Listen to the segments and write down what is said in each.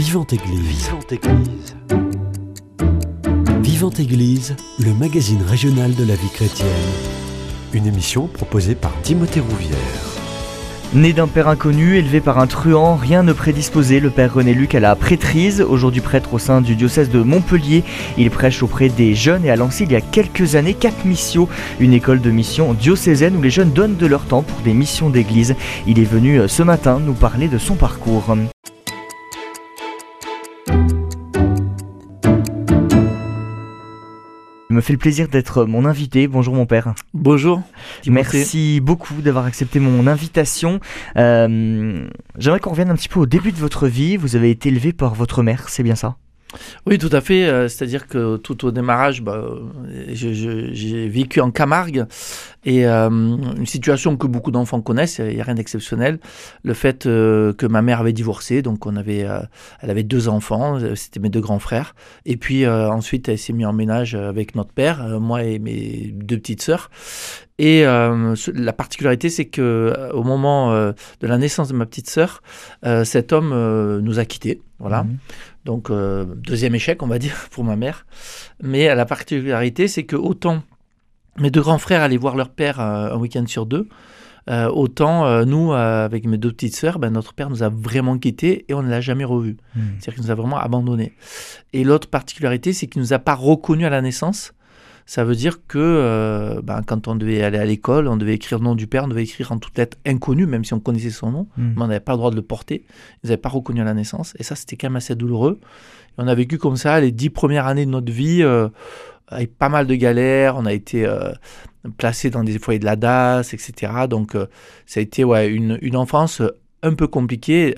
Vivante Église. Vivante Église. Vivante Église, le magazine régional de la vie chrétienne. Une émission proposée par Timothée Rouvière. Né d'un père inconnu, élevé par un truand, rien ne prédisposait le père René Luc à la prêtrise. Aujourd'hui prêtre au sein du diocèse de Montpellier, il prêche auprès des jeunes et a lancé il y a quelques années Cap Missio, une école de mission diocésaine où les jeunes donnent de leur temps pour des missions d'église. Il est venu euh, ce matin nous parler de son parcours. Me fait le plaisir d'être mon invité. Bonjour mon père. Bonjour. Merci beaucoup d'avoir accepté mon invitation. Euh, J'aimerais qu'on revienne un petit peu au début de votre vie. Vous avez été élevé par votre mère, c'est bien ça? Oui, tout à fait. Euh, c'est-à-dire que tout au démarrage, bah, j'ai vécu en Camargue et euh, une situation que beaucoup d'enfants connaissent, il n'y a rien d'exceptionnel. Le fait euh, que ma mère avait divorcé, donc on avait, elle avait deux enfants, c'était mes deux grands frères. Et puis ensuite, elle s'est mise en ménage avec notre père, moi et mes deux petites sœurs. Et la particularité, c'est que au moment de la naissance de ma petite sœur, cet homme nous a quittés. Voilà. Mmh. Donc, euh, deuxième échec, on va dire, pour ma mère. Mais la particularité, c'est que autant mes deux grands frères allaient voir leur père euh, un week-end sur deux, euh, autant nous, avec mes deux petites sœurs, ben, notre père nous a vraiment quittés et on ne l'a jamais revu. Hmm. C'est-à-dire qu'il nous a vraiment abandonnés. Et l'autre particularité, c'est qu'il ne nous a pas reconnus à la naissance ça veut dire que euh, ben, quand on devait aller à l'école, on devait écrire le nom du père, on devait écrire en toutes lettres inconnu, même si on connaissait son nom, hmm. mais on n'avait pas le droit de le porter. Ils n'avaient pas reconnu à la naissance. Et ça, c'était quand même assez douloureux. on a vécu comme ça les dix premières années de notre vie, euh, avec pas mal de galères. On a été euh, placé dans des foyers de la DAS, etc. Donc, ça a été ouais, une, une enfance un peu compliquée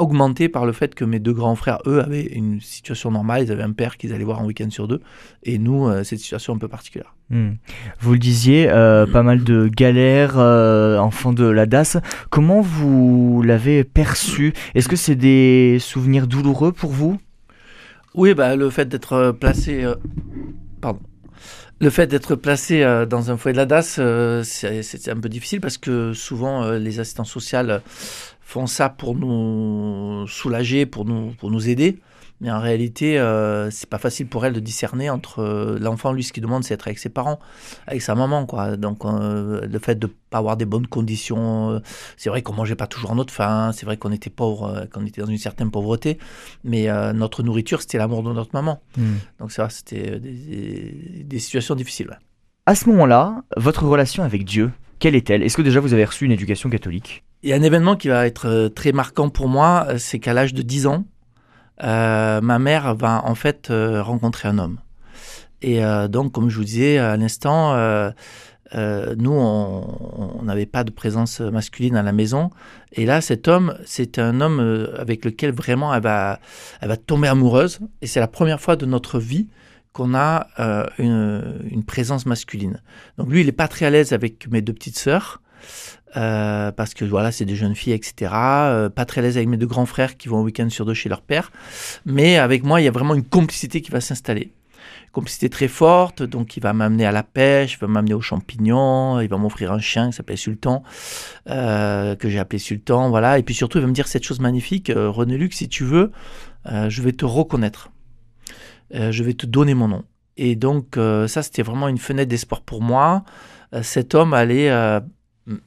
augmenté par le fait que mes deux grands frères, eux, avaient une situation normale. Ils avaient un père qu'ils allaient voir un week-end sur deux. Et nous, euh, cette situation un peu particulière. Hmm. Vous le disiez, euh, pas mal de galères, euh, enfants de la DAS. Comment vous l'avez perçu? Est-ce que c'est des souvenirs douloureux pour vous? Oui, bah, le fait d'être placé. pardon. Le fait d'être placé dans un foyer de la DAS, c'est un peu difficile parce que souvent les assistants sociales font ça pour nous soulager, pour nous, pour nous aider. Mais en réalité, euh, c'est pas facile pour elle de discerner entre euh, l'enfant, lui, ce qu'il demande, c'est être avec ses parents, avec sa maman, quoi. Donc, euh, le fait de pas avoir des bonnes conditions, euh, c'est vrai qu'on mangeait pas toujours notre faim, c'est vrai qu'on était pauvre, qu'on était dans une certaine pauvreté, mais notre nourriture, c'était l'amour de notre maman. Hmm. Donc, ça, c'était des, des, situations difficiles. À ce moment-là, votre relation avec Dieu, quelle est-elle? Est-ce que déjà vous avez reçu une éducation catholique? Il y a un événement qui va être euh, très marquant pour moi, euh, c'est qu'à l'âge de 10 ans, euh, ma mère va en fait rencontrer un homme. Et donc, comme je vous disais à l'instant, nous, on n'avait pas de présence masculine à la maison. Et là, cet homme, c'est un homme avec lequel vraiment elle va, tomber amoureuse. Et c'est la première fois de notre vie qu'on a une, une, présence masculine. Donc lui, il n'est pas très à l'aise avec mes deux petites sœurs. Euh, parce que voilà, c'est des jeunes filles, etc. Euh, pas très à l'aise avec mes deux grands frères qui vont un week-end sur deux chez leur père. Mais avec moi, il y a vraiment une complicité qui va s'installer. Complicité très forte, donc il va m'amener à la pêche, il va m'amener aux champignons, il va m'offrir un chien qui s'appelle Sultan, euh, que j'ai appelé Sultan, voilà. Et puis surtout, il va me dire cette chose magnifique, René Luc, si tu veux, je vais te reconnaître. je vais te donner mon nom. Et donc, ça, c'était vraiment une fenêtre d'espoir pour moi. cet homme allait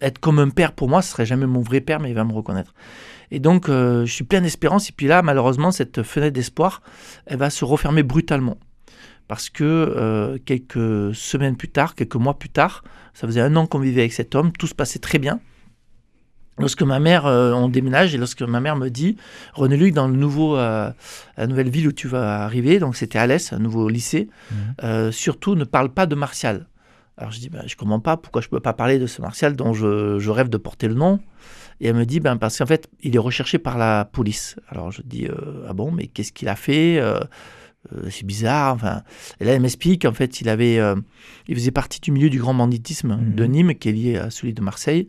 être comme un père pour moi, ce serait jamais mon vrai père, mais il va me reconnaître. Et donc, euh, je suis plein d'espérance. Et puis là, malheureusement, cette fenêtre d'espoir, elle va se refermer brutalement. Parce que euh, quelques semaines plus tard, quelques mois plus tard, ça faisait un an qu'on vivait avec cet homme, tout se passait très bien. Lorsque ma mère, euh, on déménage, et lorsque ma mère me dit, René Luc, dans le nouveau, la nouvelle ville où tu vas arriver, donc c'était Alès, un nouveau lycée, mmh. surtout ne parle pas de Martial. Alors je dis, ben, je ne comprends pas pourquoi je ne peux pas parler de ce Martial dont je, rêve de porter le nom. Et elle me dit, ben, parce qu'en fait, il est recherché par la police. Alors je dis, euh, ah bon, mais qu'est-ce qu'il a fait euh, euh, C'est bizarre. Enfin, et là, elle m'explique, en fait, il, avait, il faisait partie du milieu du grand banditisme mhm. de Nîmes, qui est lié à celui de Marseille.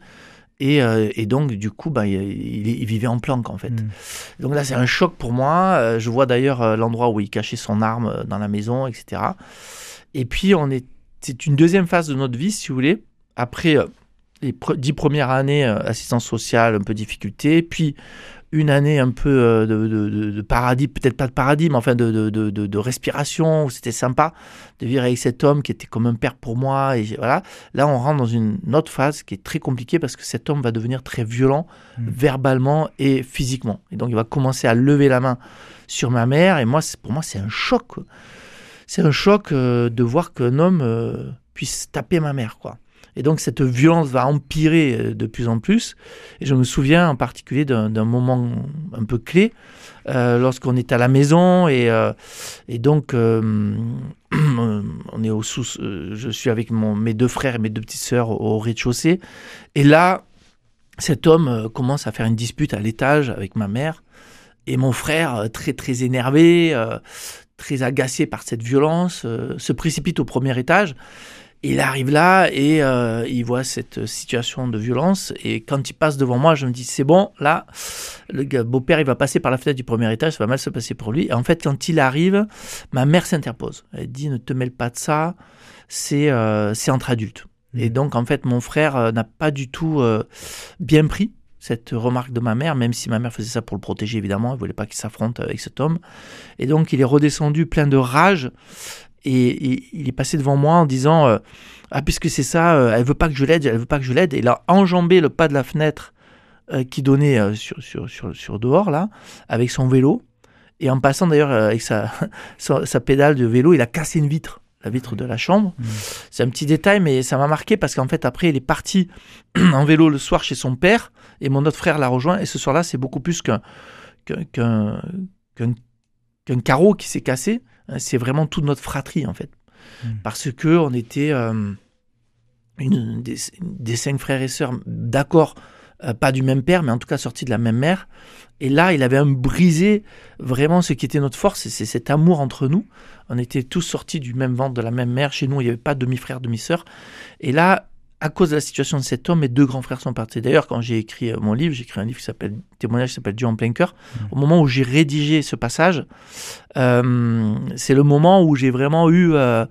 Et, et donc, du coup, ben, il, il, vivait en planque, en fait. Mhm. Donc là, c'est un choc pour moi. Je vois d'ailleurs l'endroit où il cachait son arme dans la maison, etc. Et puis, on est c'est une deuxième phase de notre vie, si vous voulez. Après euh, les dix premières années, euh, assistance sociale, un peu difficulté, puis une année un peu euh, de, de, de paradis, peut-être pas de paradis, mais enfin de, de respiration, où c'était sympa de vivre avec cet homme qui était comme un père pour moi. Et voilà. Là, on rentre dans une autre phase qui est très compliquée parce que cet homme va devenir très violent, mmh. verbalement et physiquement. Et donc, il va commencer à lever la main sur ma mère. Et moi, pour moi, c'est un choc. C'est un choc euh, de voir qu'un homme euh, puisse taper ma mère, quoi. Et donc cette violence va empirer euh, de plus en plus. Et je me souviens en particulier d'un moment un peu clé lorsqu'on est à la maison et, donc on est au sous. je suis avec mes deux frères et mes deux petites sœurs au, rez-de-chaussée. Et là, cet homme commence à faire une dispute à l'étage avec ma mère. Et mon frère, très très énervé, très agacé par cette violence, se précipite au premier étage il arrive là et euh, il voit cette situation de violence. Et quand il passe devant moi, je me dis c'est bon, là, le beau-père, il va passer par la fenêtre du premier étage, ça va mal se passer pour lui. Et en fait, quand il arrive, ma mère s'interpose. Elle dit ne te mêle pas de ça, c'est euh, entre adultes. Mmh. Et donc, en fait, mon frère euh, n'a pas du tout bien pris cette remarque de ma mère, même si ma mère faisait ça pour le protéger, évidemment, elle voulait pas qu'il s'affronte avec cet homme. Et donc, il est redescendu plein de rage et, il est passé devant moi en disant euh, Ah, puisque c'est ça, euh, elle veut pas que je l'aide, elle veut pas que je l'aide. Et il a enjambé le pas de la fenêtre euh, qui donnait sur, sur, sur, sur, dehors, là, avec son vélo. Et en passant d'ailleurs avec sa, sa, pédale de vélo, il a cassé une vitre, la vitre de la chambre. Mmh. C'est un petit détail, mais ça m'a marqué parce qu'en fait, après, il est parti en vélo le soir chez son père et mon autre frère l'a rejoint. Et ce soir-là, c'est beaucoup plus qu'un carreau qui s'est cassé euh, c'est vraiment toute notre fratrie en fait. Hmm. Parce que on était euh, une, des, cinq frères et sœurs, d'accord, euh, pas du même père, mais en tout cas sortis de la même mère. Et là, il avait brisé vraiment ce qui était notre force, c'est cet amour entre nous. On était tous sortis du même ventre, de la même mère. Chez nous, il n'y avait pas demi-frère, demi-sœur. Et là, à cause de la situation de cet homme, mes deux grands frères sont partis. D'ailleurs, quand j'ai écrit euh, mon livre, j'ai écrit un livre qui s'appelle Témoignage, qui s'appelle Dieu en plein cœur. Mmh. Au moment où j'ai rédigé ce passage, euh, c'est le moment où j'ai vraiment eu euh,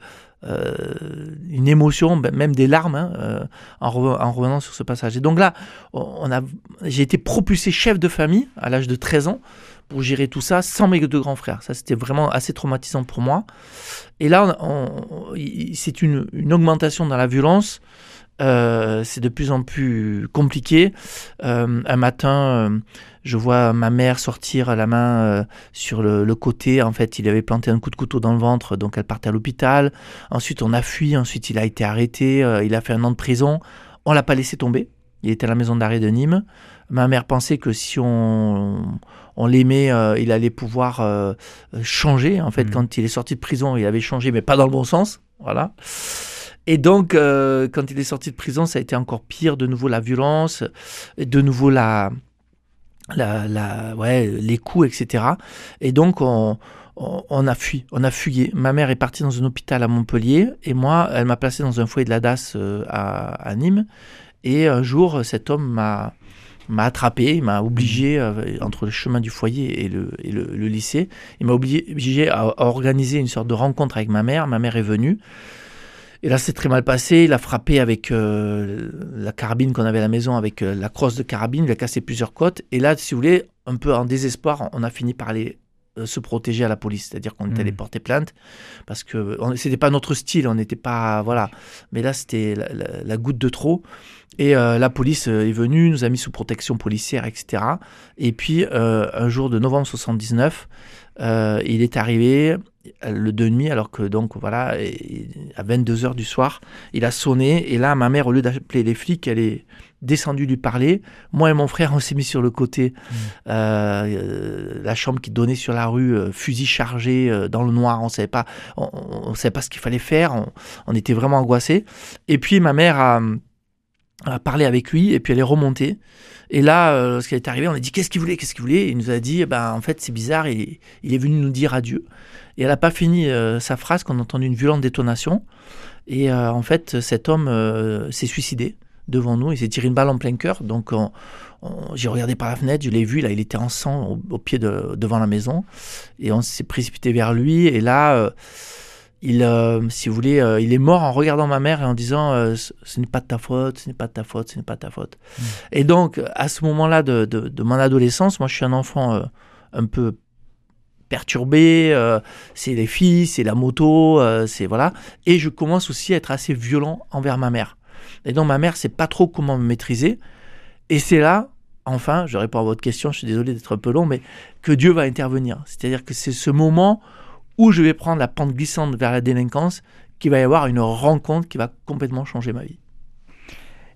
une émotion, ben, même des larmes, hein, en, revenant sur ce passage. Et donc là, on j'ai été propulsé chef de famille à l'âge de 13 ans pour gérer tout ça sans mes deux grands frères. Ça, c'était vraiment assez traumatisant pour moi. Et là, c'est une, une, augmentation dans la violence. Euh, c'est de plus en plus compliqué. Euh, un matin, euh, je vois ma mère sortir la main sur le, côté. En fait, il avait planté un coup de couteau dans le ventre, donc elle partait à l'hôpital. Ensuite, on a fui. Ensuite, il a été arrêté. il a fait un an de prison. On l'a pas laissé tomber. Il était à la maison d'arrêt de Nîmes. Ma mère pensait que si on, on l'aimait, il allait pouvoir changer. En fait, mmh. quand il est sorti de prison, il avait changé, mais pas dans le bon sens. Voilà. Et donc, euh, quand il est sorti de prison, ça a été encore pire. De nouveau la violence, de nouveau la, la, la ouais, les coups, etc. Et donc, on, on, a fui, on a fuyé. Ma mère est partie dans un hôpital à Montpellier et moi, elle m'a placé dans un foyer de la DAS euh, à, à, Nîmes. Et un jour, cet homme m'a m'a attrapé, il m'a obligé, euh, entre le chemin du foyer et le, et le, lycée, il m'a obligé à organiser une sorte de rencontre avec ma mère. Ma mère est venue. Et là, c'est très mal passé. Il a frappé avec euh, la carabine qu'on avait à la maison, avec euh, la crosse de carabine. Il a cassé plusieurs côtes. Et là, si vous voulez, un peu en désespoir, on a fini par aller euh, se protéger à la police. C'est-à-dire qu'on est allé porter plainte parce que c'était pas notre style. On n'était pas. Voilà. Mais là, c'était la, goutte de trop. Et la police est venue, nous a mis sous protection policière, etc. Et puis, un jour de novembre 79, il est arrivé, le de nuit, alors que donc voilà, à 22 heures du soir, il a sonné et là, ma mère, au lieu d'appeler les flics, elle est descendue lui parler. Moi et mon frère, on s'est mis sur le côté, mmh. euh, la chambre qui donnait sur la rue, euh, fusil chargé euh, dans le noir, on savait pas, on, savait pas ce qu'il fallait faire, on, était vraiment angoissés. Et puis ma mère a, parlé avec lui et puis elle est remontée. Et là, lorsqu'elle est arrivée, on a dit qu'est-ce qu'il voulait, qu'est-ce qu'il voulait? Il nous a dit, ben en fait c'est bizarre, il, est venu nous dire adieu. Et elle n'a pas fini euh, sa phrase qu'on a entendu une violente détonation. Et euh, en fait, cet homme euh, s'est suicidé devant nous. Il s'est tiré une balle en plein cœur. Donc, j'ai regardé par la fenêtre, je l'ai vu. Là, il était en sang au, pied de, devant la maison. Et on s'est précipité vers lui. Et là, il, euh, si vous voulez, euh, il est mort en regardant ma mère et en disant euh, ce, n'est pas de ta faute, ce n'est pas de ta faute, ce n'est pas de ta faute. Et donc, à ce moment-là de, de- de mon adolescence, moi je suis un enfant un peu perturbé, c'est les filles, c'est la moto, c'est voilà. Et je commence aussi à être assez violent envers ma mère. Et donc ma mère sait pas trop comment me maîtriser. Et c'est là, enfin, je réponds à votre question, je suis désolé d'être un peu long, mais que Dieu va intervenir. C'est-à-dire que c'est ce moment où je vais prendre la pente glissante vers la délinquance, qu'il va y avoir une rencontre qui va complètement changer ma vie.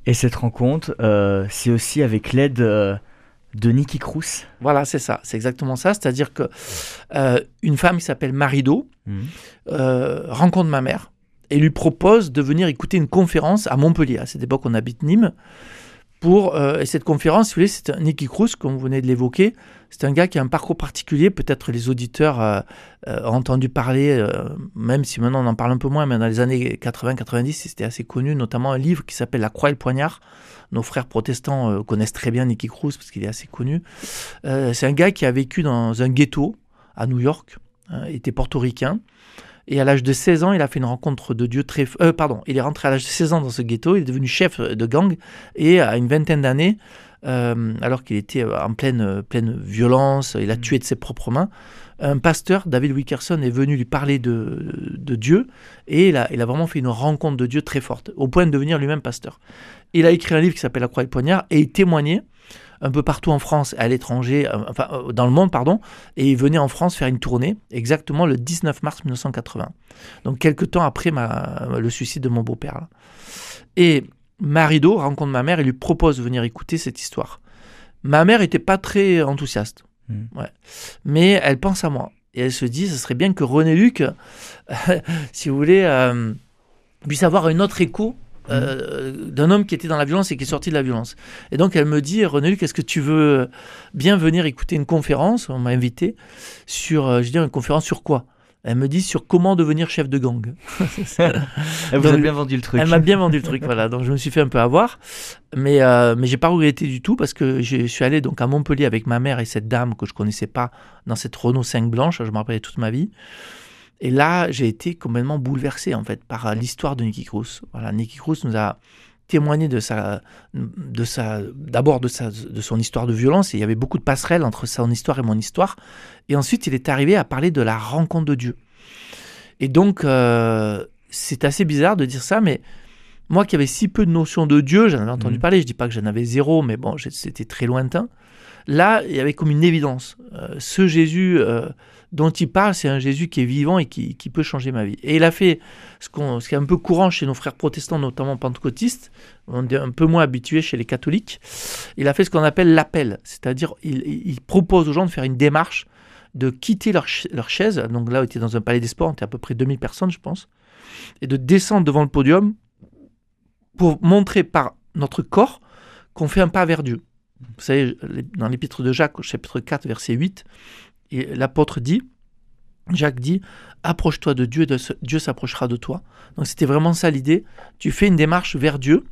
Et cette rencontre, euh, c'est aussi avec l'aide euh, de Nicky Cruz. Voilà, c'est ça, c'est exactement ça. C'est-à-dire que euh, une femme qui s'appelle Marido euh, rencontre ma mère et lui propose de venir écouter une conférence à Montpellier. À cette époque, on habite Nîmes. Pour, euh, et cette conférence, si vous voulez, c'est Nicky Cruz, comme vous venez de l'évoquer. C'est un gars qui a un parcours particulier. Peut-être les auditeurs euh, euh, ont entendu parler, même si maintenant on en parle un peu moins, mais dans les années 80-90, c'était assez connu, notamment un livre qui s'appelle La Croix et le Poignard. Nos frères protestants connaissent très bien Nicky Cruz parce qu'il est assez connu. C'est un gars qui a vécu dans un ghetto à New York, euh, était portoricain. Et à l'âge de 16 ans, il a fait une rencontre de Dieu très... Euh, pardon, il est rentré à l'âge de 16 ans dans ce ghetto, il est devenu chef de gang, et à une vingtaine d'années, euh, alors qu'il était en pleine, pleine violence, il a tué de ses propres mains, un pasteur, David Wickerson, est venu lui parler de, de Dieu, et il a, il a vraiment fait une rencontre de Dieu très forte, au point de devenir lui-même pasteur. Il a écrit un livre qui s'appelle La Croix et le Poignard, et il témoignait un peu partout en France, à l'étranger, euh, enfin euh, dans le monde, pardon, et il venait en France faire une tournée, exactement le 19 mars 1980. Donc quelques temps après ma, le suicide de mon beau-père. Et Marido rencontre ma mère et lui propose de venir écouter cette histoire. Ma mère était pas très enthousiaste, ouais. mais elle pense à moi. Et elle se dit, ce serait bien que René Luc, si vous voulez, euh, puisse avoir un autre écho euh, d'un homme qui était dans la violence et qui est sorti de la violence. Et donc elle me dit, René Luc, est-ce que tu veux bien venir écouter une conférence? On m'a invité sur, euh, je dis, une conférence sur quoi? Elle me dit sur comment devenir chef de gang. Elle vous Donc, a bien vendu le truc. Elle m'a bien vendu le truc, voilà. Donc je me suis fait un peu avoir, mais euh, mais j'ai pas regretté du tout parce que je suis allé donc à Montpellier avec ma mère et cette dame que je connaissais pas dans cette Renault 5 blanche. Je me rappelais toute ma vie. Et là, j'ai été complètement bouleversé en fait par euh, l'histoire de Nicky Cruz. Voilà, Nicky Cruz nous a témoigné de sa, de sa, d'abord de sa, de son histoire de violence. Et il y avait beaucoup de passerelles entre son histoire et mon histoire. Et ensuite, il est arrivé à parler de la rencontre de Dieu. Et donc, euh, c'est assez bizarre de dire ça, mais moi qui avais si peu de notions de Dieu, j'en avais entendu Mhm. parler, je dis pas que j'en avais zéro, mais bon, c'était très lointain. Là, il y avait comme une évidence. Euh, ce Jésus euh, dont il parle, c'est un Jésus qui est vivant et qui, peut changer ma vie. Et il a fait ce, ce qui est un peu courant chez nos frères protestants, notamment pentecôtistes, on est un peu moins habitué chez les catholiques. Il a fait ce qu'on appelle l'appel, c'est-à-dire il, propose aux gens de faire une démarche, de quitter leur, leur chaise. Donc là, on était dans un palais des sports, on était à peu près 2000 personnes, je pense, et de descendre devant le podium pour montrer par notre corps qu'on fait un pas vers Dieu. Vous savez, dans l'épître de Jacques, au chapitre 4, verset 8, et l'apôtre dit, Jacques dit, approche-toi de Dieu et Dieu s'approchera de toi. Donc c'était vraiment ça l'idée. Tu fais une démarche vers Dieu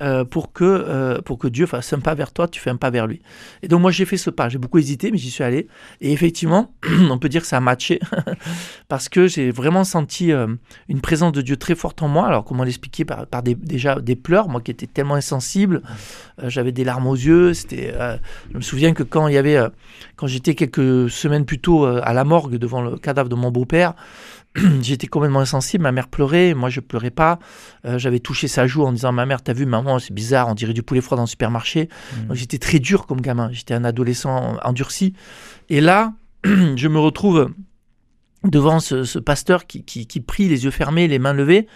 euh, pour, que, euh, pour que Dieu fasse un pas vers toi, tu fais un pas vers lui. Et donc moi j'ai fait ce pas, j'ai beaucoup hésité, mais j'y suis allé. Et effectivement, on peut dire que ça a matché, parce que j'ai vraiment senti euh, une présence de Dieu très forte en moi. Alors comment l'expliquer? Par, par des, déjà des pleurs, moi qui étais tellement insensible, j'avais des larmes aux yeux. C'était, je me souviens que quand quand j'étais quelques semaines plus tôt à la morgue devant le cadavre de mon beau-père, j'étais complètement insensible. Ma mère pleurait, moi je pleurais pas. Euh, j'avais touché sa joue en disant ma mère, t'as vu maman, c'est bizarre, on dirait du poulet froid dans le supermarché. Donc j'étais très dur comme gamin. J'étais un adolescent endurci. Et là, je me retrouve devant ce, ce pasteur qui, qui, qui prie les yeux fermés, les mains levées.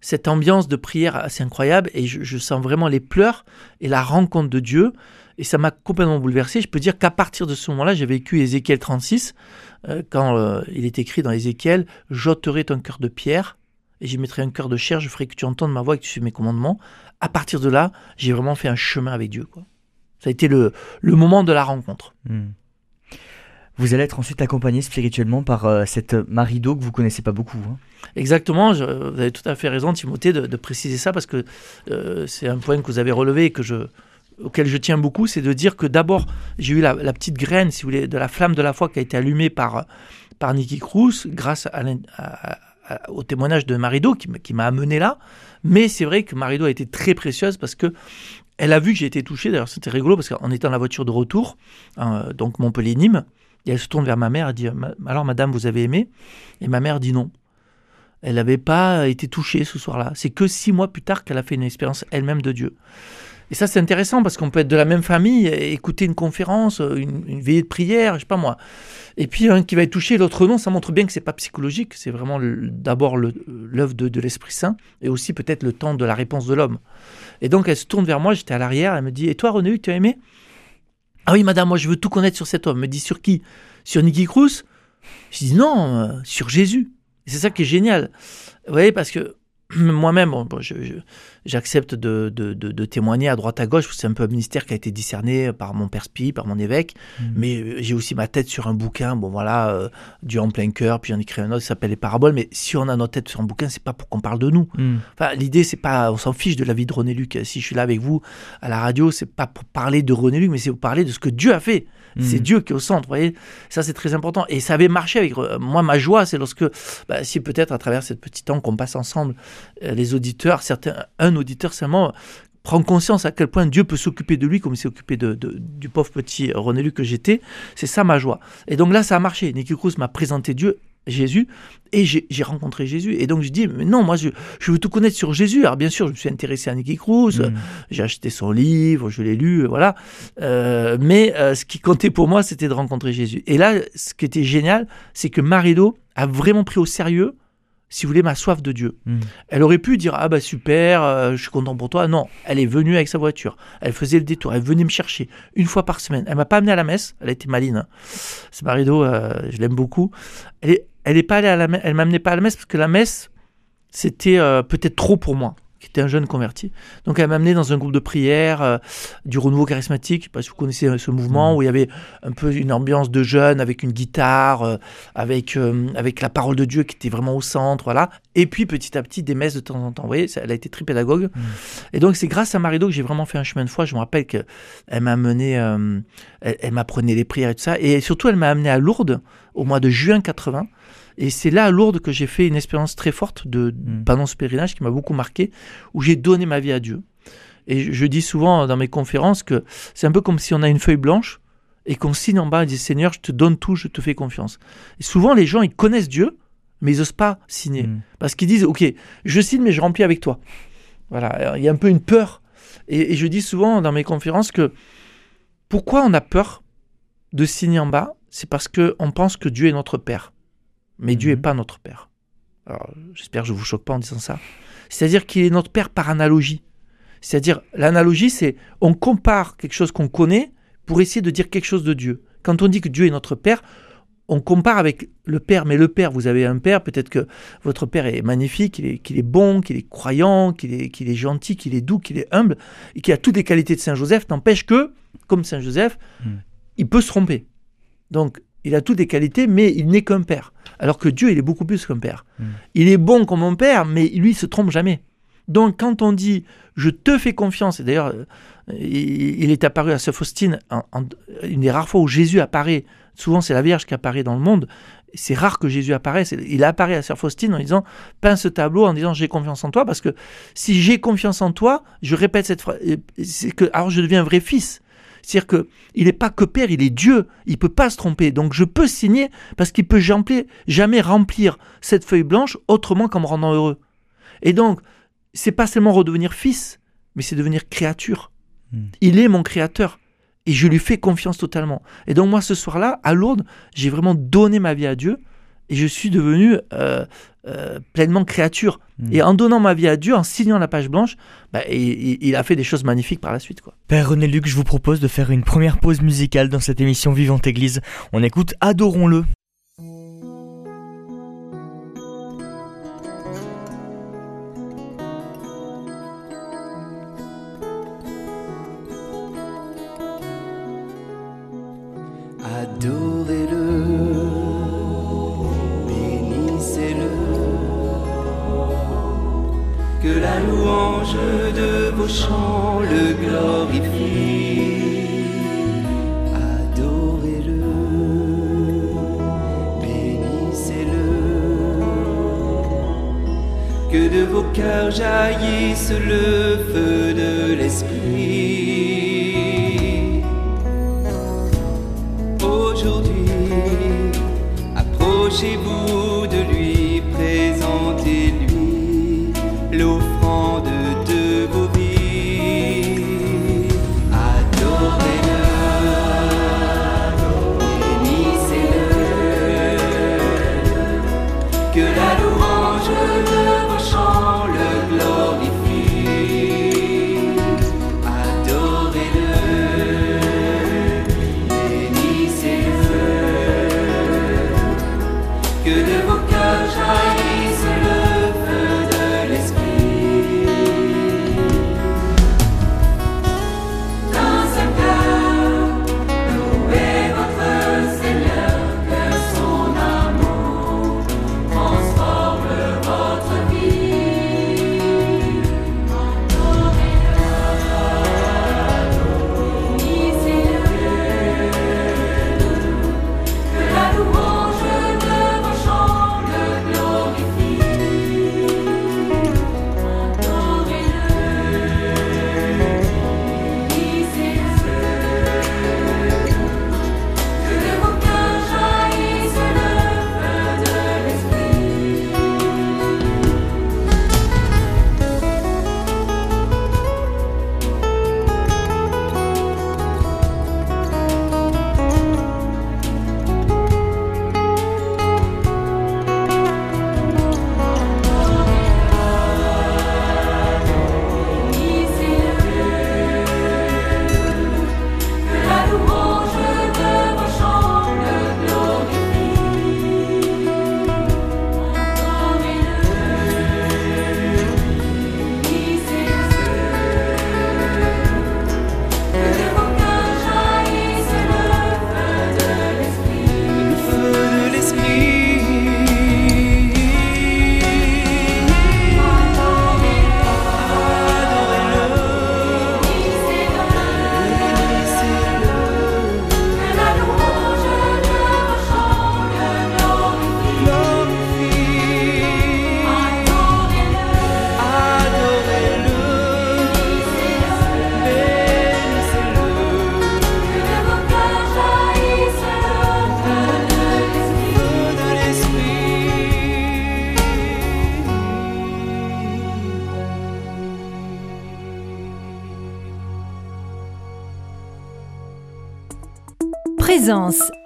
Cette ambiance de prière assez incroyable et je, je sens vraiment les pleurs et la rencontre de Dieu. Et ça m'a complètement bouleversé. Je peux dire qu'à partir de ce moment-là, j'ai vécu Ézéchiel 36, euh, quand euh, il est écrit dans Ézéchiel, j'ôterai ton cœur de pierre et j'y mettrai un cœur de chair, je ferai que tu entendes ma voix et que tu suives mes commandements. À partir de là, j'ai vraiment fait un chemin avec Dieu. Quoi. Ça a été le, le moment de la rencontre. Hmm. Vous allez être ensuite accompagné spirituellement par euh, cette Marido que vous connaissez pas beaucoup. hein. Exactement, je- vous avez tout à fait raison, Timothée, de, de préciser ça parce que euh, c'est un point que vous avez relevé et que je, auquel je tiens beaucoup, c'est de dire que d'abord, j'ai eu la, petite graine, si vous voulez, de la flamme de la foi qui a été allumée par, par Nicky Cruz grâce à- au témoignage de Marido qui, m'a amené là. Mais c'est vrai que Marido a été très précieuse parce que elle a vu que j'ai été touché. D'ailleurs, c'était rigolo parce qu'en étant dans la voiture de retour, hein, donc Montpellier-Nîmes, elle se tourne vers ma mère et dit Alors, madame, vous avez aimé? Et ma mère dit non. Elle n'avait pas été touchée ce soir-là. C'est que six mois plus tard qu'elle a fait une expérience elle-même de Dieu. Et ça, c'est intéressant parce qu'on peut être de la même famille, écouter une conférence, une, veillée de prière, je sais pas moi. Et puis un qui va être touché, l'autre non. Ça montre bien que c'est pas psychologique. C'est vraiment d'abord l'œuvre de, l'Esprit Saint et aussi peut-être le temps de la réponse de l'homme. Et donc elle se tourne vers moi. J'étais à l'arrière. Elle me dit Et toi, René, tu as aimé? Ah oui, madame, moi je veux tout connaître sur cet homme. Elle me dit Sur qui? Sur Nicky Cruz Je dis Non, euh, sur Jésus c'est ça qui est génial. Vous voyez, parce que moi-même, j'accepte de, de, témoigner à droite à gauche. C'est un peu un ministère qui a été discerné par mon père Spi, par mon évêque. Mmh. Mais euh, j'ai aussi ma tête sur un bouquin. Bon, voilà, euh, Dieu en plein cœur. Puis j'en écrit un autre qui s'appelle Les Paraboles. Mais si on a notre tête sur un bouquin, c'est pas pour qu'on parle de nous. Mmh. Enfin, l'idée, c'est pas, on s'en fiche de la vie de René Luc. Si je suis là avec vous à la radio, c'est pas pour parler de René Luc, mais c'est pour parler de ce que Dieu a fait. C'est hmm. Dieu qui est au centre, vous voyez. Ça, c'est très important. Et ça avait marché avec euh, moi. Ma joie, c'est lorsque, bah, si peut-être à travers cette petite temps qu'on passe ensemble, euh, les auditeurs, certains, un auditeur seulement prend conscience à quel point Dieu peut s'occuper de lui comme il s'est occupé de, du pauvre petit René Luc que j'étais. C'est ça ma joie. Et donc là, ça a marché. Nicky Cruz m'a présenté Dieu Jésus et j'ai rencontré Jésus. Et donc je dis, mais non, moi je, je, veux tout connaître sur Jésus. Alors bien sûr, je me suis intéressé à Nicky Cruz, mm. j'ai acheté son livre, je l'ai lu, voilà. Euh, mais euh, ce qui comptait pour moi, c'était de rencontrer Jésus. Et là, ce qui était génial, c'est que Marido a vraiment pris au sérieux si vous voulez, ma soif de Dieu. Hmm. Elle aurait pu dire Ah bah super, euh, je suis content pour toi. Non, elle est venue avec sa voiture. Elle faisait le détour. Elle venait me chercher une fois par semaine. Elle m'a pas amené à la messe. Elle a été maline. Hein. C'est Marido, euh, je l'aime beaucoup. Elle est, elle est pas allée à la messe. Elle m'amenait pas à la messe parce que la messe, c'était euh, peut-être trop pour moi qui était un jeune converti. Donc elle m'a amené dans un groupe de prière euh, du renouveau charismatique, parce que vous connaissez euh, ce mouvement mmh. où il y avait un peu une ambiance de jeunes avec une guitare, euh, avec, avec la parole de Dieu qui était vraiment au centre, voilà. Et puis petit à petit des messes de temps en temps. Vous voyez, elle a été très pédagogue. Mmh. Et donc c'est grâce à Marido que j'ai vraiment fait un chemin de foi. Je me rappelle qu'elle m'a mené, elle, elle m'apprenait les prières et tout ça. Et surtout elle m'a amené à Lourdes au mois de juin 80. Et c'est là à Lourdes que j'ai fait une expérience très forte de, mm. pendant ce pèlerinage qui m'a beaucoup marqué, où j'ai donné ma vie à Dieu. Et je, dis souvent dans mes conférences que c'est un peu comme si on a une feuille blanche et qu'on signe en bas et dit Seigneur, je te donne tout, je te fais confiance. Et souvent, les gens, ils connaissent Dieu, mais ils n'osent pas signer. Mm. Parce qu'ils disent Ok, je signe, mais je remplis avec toi. Voilà, il y a un peu une peur. Et, et je dis souvent dans mes conférences que pourquoi on a peur de signer en bas C'est parce qu'on pense que Dieu est notre Père. Mais Dieu n'est mhm. pas notre Père. Alors, j'espère que je ne vous choque pas en disant ça. C'est-à-dire qu'il est notre Père par analogie. C'est-à-dire, l'analogie, c'est on compare quelque chose qu'on connaît pour essayer de dire quelque chose de Dieu. Quand on dit que Dieu est notre Père, on compare avec le Père, mais le Père, vous avez un Père, peut-être que votre Père est magnifique, qu'il est, bon, qu'il est croyant, qu'il est, est gentil, qu'il est doux, qu'il est humble, et qu'il a toutes les qualités de Saint Joseph, n'empêche que, comme Saint Joseph, hmm. il peut se tromper. Donc, il a toutes les qualités, mais il n'est qu'un père. Alors que Dieu, il est beaucoup plus qu'un père. Hmm. Il est bon comme mon père, mais lui, il se trompe jamais. Donc, quand on dit je te fais confiance, et d'ailleurs, euh, il est apparu à Saint Faustine, une des rares fois où Jésus apparaît, souvent c'est la Vierge qui apparaît dans le monde, c'est rare que Jésus apparaisse. Il apparaît à Sœur Faustine en disant peins ce tableau en disant j'ai confiance en toi parce que si j'ai confiance en toi, je répète cette phrase, c'est que alors je deviens un vrai fils. C'est-à-dire qu'il n'est pas que père, il est Dieu. Il peut pas se tromper. Donc je peux signer parce qu'il peut jamais remplir cette feuille blanche autrement qu'en me rendant heureux. Et donc, c'est pas seulement redevenir fils, mais c'est devenir créature. Hmm. Il est mon créateur. Et je lui fais confiance totalement. Et donc moi, ce soir-là, à Lourdes, j'ai vraiment donné ma vie à Dieu et je suis devenu euh, euh, pleinement créature. Et en donnant ma vie à Dieu, en signant la page blanche, bah, il, a fait des choses magnifiques par la suite. Quoi. Père René Luc, je vous propose de faire une première pause musicale dans cette émission Vivante Église. On écoute Adorons-le.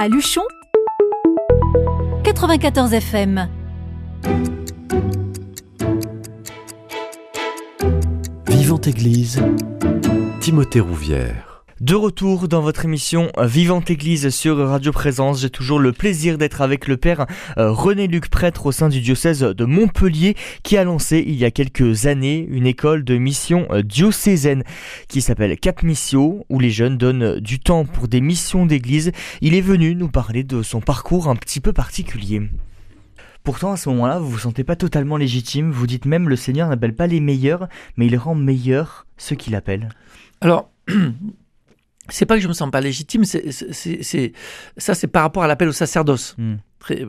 Luchon 94 FM. Vivante Église, Timothée Rouvière. De retour dans votre émission euh, Vivante Église sur Radio Présence, j'ai toujours le plaisir d'être avec le père euh, René-Luc Prêtre au sein du diocèse de Montpellier qui a lancé il y a quelques années une école de mission euh, diocésaine qui s'appelle Cap Missio où les jeunes donnent du temps pour des missions d'église. Il est venu nous parler de son parcours un petit peu particulier. Pourtant, à ce moment-là, vous vous sentez pas totalement légitime. Vous dites même le Seigneur n'appelle pas les meilleurs, mais il rend meilleurs ceux qu'il appelle. Alors, c'est pas que je me sens pas légitime, c'est, ça c'est par rapport à l'appel au sacerdoce. Hmm.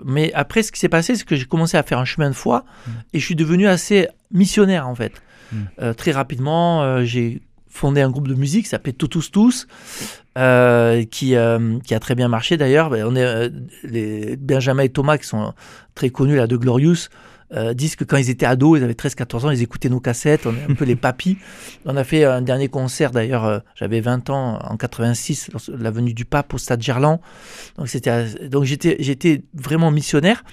Mais après, ce qui s'est passé, c'est que j'ai commencé à faire un chemin de foi Mm. et je suis devenu assez missionnaire en fait. Mm. Euh, très rapidement, euh, j'ai fondé un groupe de musique qui s'appelait Toutous Tous, euh, qui, euh, qui a très bien marché d'ailleurs. Ben, on est, euh, les Benjamin et Thomas, qui sont très connus là, de Glorious, euh, disent que quand ils étaient ados, ils avaient 13-14 ans, ils écoutaient nos cassettes, on est un peu les papis. On a fait un dernier concert d'ailleurs, euh, j'avais 20 ans en 86, lors- la venue du pape au stade Gerland. Donc c'était euh, donc j'étais j'étais vraiment missionnaire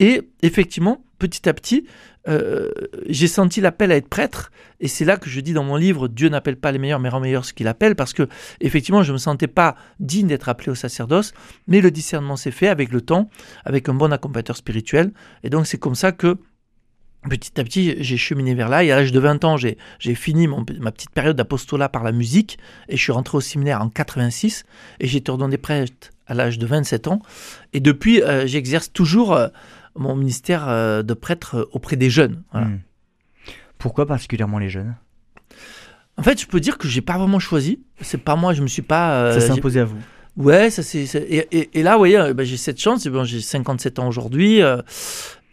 et effectivement petit à petit euh, j'ai senti l'appel à être prêtre et c'est là que je dis dans mon livre Dieu n'appelle pas les meilleurs mais rend meilleurs ce qu'il appelle parce que effectivement je me sentais pas digne d'être appelé au sacerdoce mais le discernement s'est fait avec le temps avec un bon accompagnateur spirituel et donc c'est comme ça que Petit à petit, j'ai cheminé vers là et à l'âge de 20 ans, j'ai fini ma petite période d'apostolat par la musique et je suis rentré au séminaire en 86 et j'ai été ordonné prêtre à l'âge de 27 ans. Et depuis, euh, j'exerce toujours euh, mon ministère euh, de prêtre euh, auprès des jeunes. Voilà. Hmm. Pourquoi particulièrement les jeunes? En fait, je peux dire que j'ai pas vraiment choisi. C'est pas moi, je me suis pas. euh, Ça s'est imposé à vous? Ouais, ça c'est. Et, et- et là, vous voyez, bah, j'ai cette chance. Bon, j'ai 57 ans aujourd'hui. euh,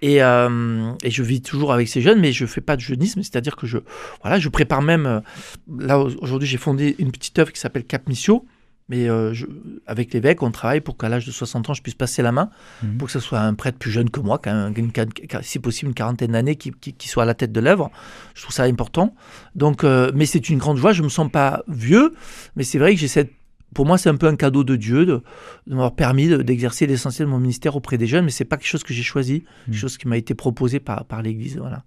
Et, euh, et je vis toujours avec ces jeunes, mais je fais pas de jeunisme, c'est-à-dire que je, voilà, je prépare même. euh, là aujourd'hui, j'ai fondé une petite œuvre qui s'appelle Cap Missio, mais euh, je- avec l'évêque, on travaille pour qu'à l'âge de 60 ans, je puisse passer la main, Mhm. pour que ce soit un prêtre plus jeune que moi, qu'un- si possible une quarantaine d'années, qui, qui- qui soit à la tête de l'œuvre. Je trouve ça important. Donc, euh, mais c'est une grande joie. Je me sens pas vieux, mais c'est vrai que j'ai cette pour moi, c'est un peu un cadeau de Dieu de, de m'avoir permis de- d'exercer l'essentiel de mon ministère auprès des jeunes, mais c'est pas quelque chose que j'ai choisi, Mm. quelque chose qui m'a été proposé par, par l'Église. Voilà.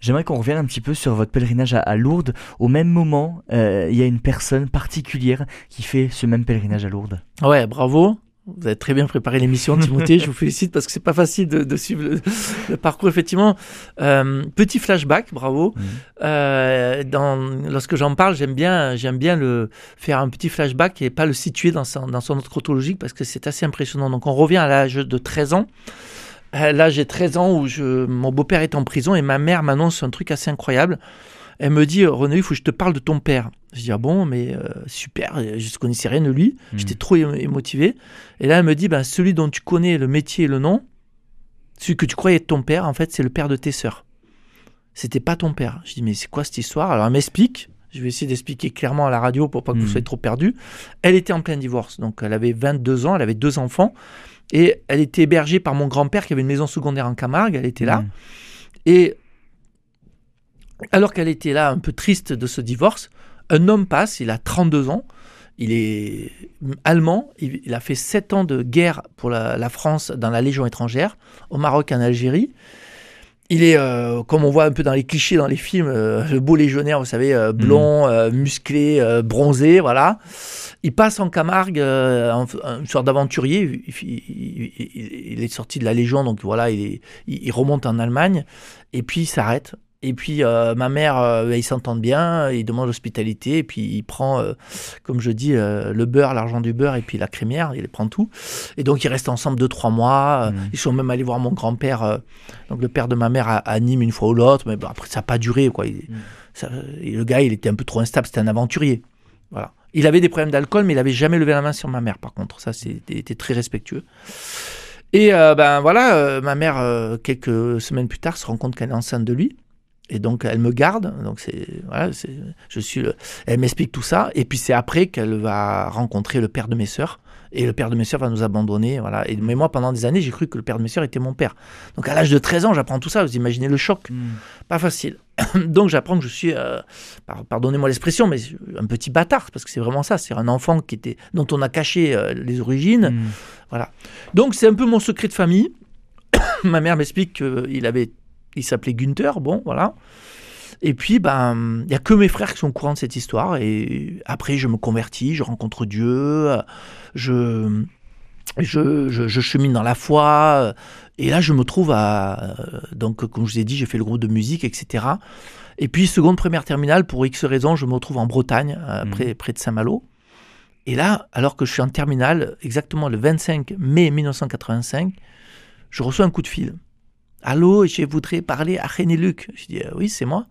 J'aimerais qu'on revienne un petit peu sur votre pèlerinage à, à Lourdes. Au même moment, euh, il y a une personne particulière qui fait ce même pèlerinage à Lourdes. Ouais, bravo. Vous avez très bien préparé l'émission, Timothée. je vous félicite parce que c'est pas facile de, de suivre le, le parcours. Effectivement, Euh, petit flashback, bravo. Euh, dans, lorsque j'en parle, j'aime bien, j'aime bien le faire un petit flashback et pas le situer dans son, dans son ordre chronologique parce que c'est assez impressionnant. Donc on revient à l'âge de 13 ans. Euh, Là, j'ai 13 ans où je, mon beau-père est en prison et ma mère m'annonce un truc assez incroyable. Elle me dit, René, il faut que je te parle de ton père. Je dis, ah bon, mais euh, super, je ne connaissais rien de lui. Mhm. J'étais trop émo- émotivé. Et là, elle me dit, ben, celui dont tu connais le métier et le nom, celui que tu croyais être ton père, en fait, c'est le père de tes sœurs. C'était pas ton père. Je dis, mais c'est quoi cette histoire? Alors, elle m'explique. Je vais essayer d'expliquer clairement à la radio pour pas que vous Mhm. soyez trop perdus. Elle était en plein divorce. Donc, elle avait 22 ans, elle avait deux enfants. Et elle était hébergée par mon grand-père qui avait une maison secondaire en Camargue. Elle était là. Et alors qu'elle était là, un peu triste de ce divorce, un homme passe, il a 32 ans, il est allemand, il, il a fait 7 ans de guerre pour la, la France dans la Légion étrangère, au Maroc et en Algérie. Il est, euh, comme on voit un peu dans les clichés dans les films, euh, le beau légionnaire, vous savez, euh, blond, euh, musclé, bronzé, voilà. Il passe en Camargue, en- une sorte d'aventurier. Il, il- il- il est sorti de la Légion, donc voilà, il, est- il- il remonte en Allemagne. Et puis il s'arrête. Et puis euh, ma mère, euh, ils s'entendent bien, il demande l'hospitalité, et puis il prend, euh, comme je dis, le beurre, l'argent du beurre, et puis la crémière, il prend tout. Et donc ils restent ensemble deux, trois mois. Mhm. Ils sont même allés voir mon grand-père, donc le père de ma mère à, à Nîmes une fois ou l'autre, mais bon, après ça n'a pas duré. Quoi. Il- ça- et le gars, il était un peu trop instable, c'était un aventurier. Voilà. Il avait des problèmes d'alcool, mais il avait jamais levé la main sur ma mère, par contre. Ça, c'était très respectueux. Et ben voilà, ma mère, quelques semaines plus tard, se rend compte qu'elle est enceinte de lui. Et donc, elle me garde. Donc, c'est, voilà, c'est, je suis, le- elle m'explique tout ça. Et puis, c'est après qu'elle va rencontrer le père de mes sœurs. Et le père de mes sœurs va nous abandonner. Voilà. Et, mais moi, pendant des années, j'ai cru que le père de mes sœurs était mon père. Donc, à l'âge de 13 ans, j'apprends tout ça. Vous imaginez le choc. Mhm. Pas facile. Donc, j'apprends que je suis, euh, par- pardonnez-moi l'expression, mais un petit bâtard. Parce que c'est vraiment ça. C'est un enfant qui était, dont on a caché euh, les origines. Mhm. Donc c'est un peu mon secret de famille. Ma mère m'explique qu'il avait, il s'appelait Gunther, bon voilà. Et puis ben il y a que mes frères qui sont au courant de cette histoire. Et après je me convertis, je rencontre Dieu, je je, je, je chemine dans la foi. Et là je me trouve à donc comme je vous ai dit j'ai fait le groupe de musique etc. Et puis seconde première terminale pour X raisons je me retrouve en Bretagne euh, Mhm. près près de Saint-Malo. Et là, alors que je suis en terminale, exactement le 25 mai 1985, je reçois un coup de fil. Allô, je voudrais parler à René Luc. Je dis, euh, oui, c'est moi.